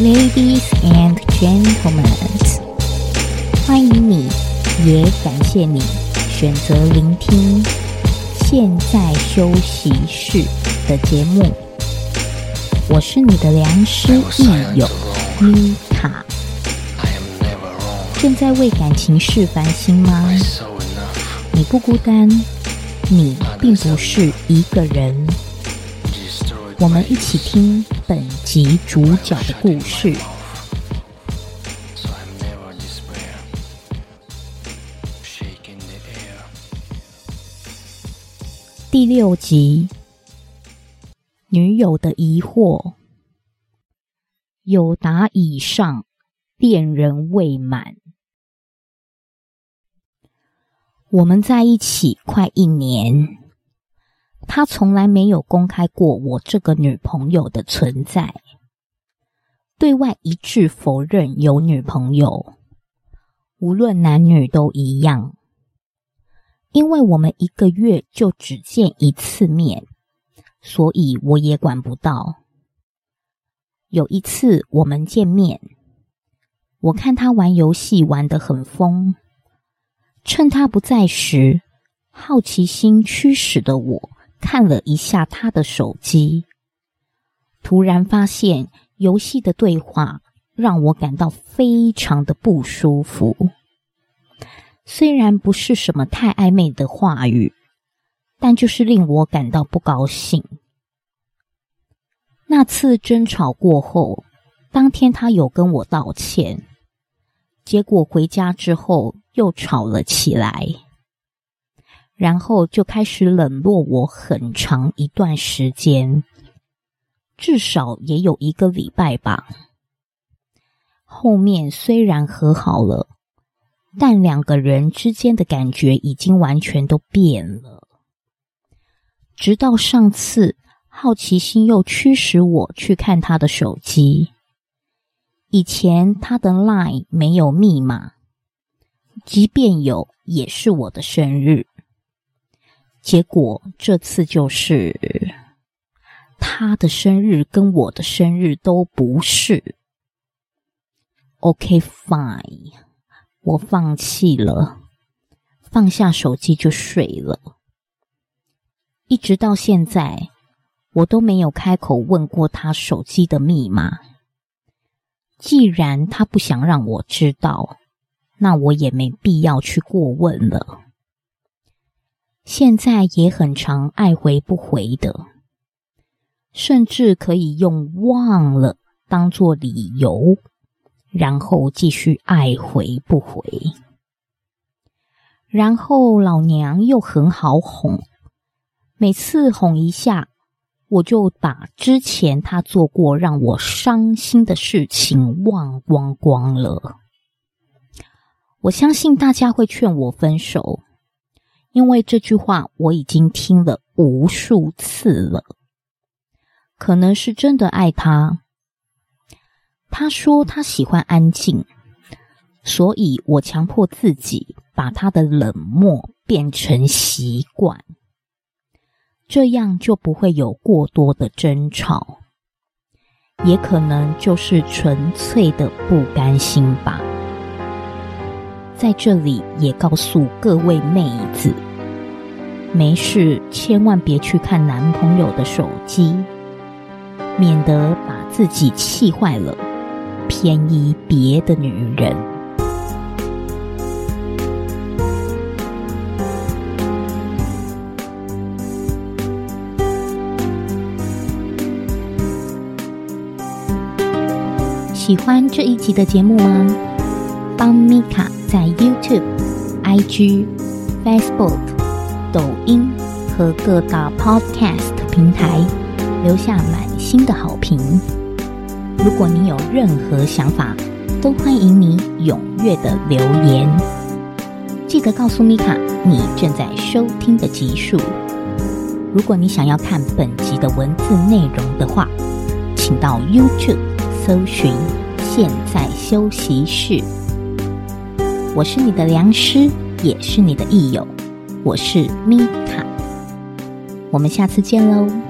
Ladies and gentlemen，欢迎你，也感谢你选择聆听现在休息室的节目。我是你的良师益友妮卡，正在为感情事烦心吗？你不孤单，你并不是一个人。我们一起听本集主角的故事。第六集，女友的疑惑，有答以上，恋人未满。我们在一起快一年。他从来没有公开过我这个女朋友的存在，对外一致否认有女朋友，无论男女都一样。因为我们一个月就只见一次面，所以我也管不到。有一次我们见面，我看他玩游戏玩得很疯，趁他不在时，好奇心驱使的我。看了一下他的手机，突然发现游戏的对话让我感到非常的不舒服。虽然不是什么太暧昧的话语，但就是令我感到不高兴。那次争吵过后，当天他有跟我道歉，结果回家之后又吵了起来。然后就开始冷落我很长一段时间，至少也有一个礼拜吧。后面虽然和好了，但两个人之间的感觉已经完全都变了。直到上次，好奇心又驱使我去看他的手机。以前他的 LINE 没有密码，即便有，也是我的生日。结果这次就是他的生日跟我的生日都不是。OK fine，我放弃了，放下手机就睡了。一直到现在，我都没有开口问过他手机的密码。既然他不想让我知道，那我也没必要去过问了。现在也很常爱回不回的，甚至可以用忘了当做理由，然后继续爱回不回。然后老娘又很好哄，每次哄一下，我就把之前他做过让我伤心的事情忘光光了。我相信大家会劝我分手。因为这句话我已经听了无数次了，可能是真的爱他。他说他喜欢安静，所以我强迫自己把他的冷漠变成习惯，这样就不会有过多的争吵。也可能就是纯粹的不甘心吧。在这里也告诉各位妹子。没事，千万别去看男朋友的手机，免得把自己气坏了，偏依别的女人。喜欢这一集的节目吗？帮米卡在 YouTube、IG、Facebook。抖音和各大 Podcast 平台留下满心的好评。如果你有任何想法，都欢迎你踊跃的留言。记得告诉米卡你正在收听的集数。如果你想要看本集的文字内容的话，请到 YouTube 搜寻“现在休息室”。我是你的良师，也是你的益友。我是米卡，我们下次见喽。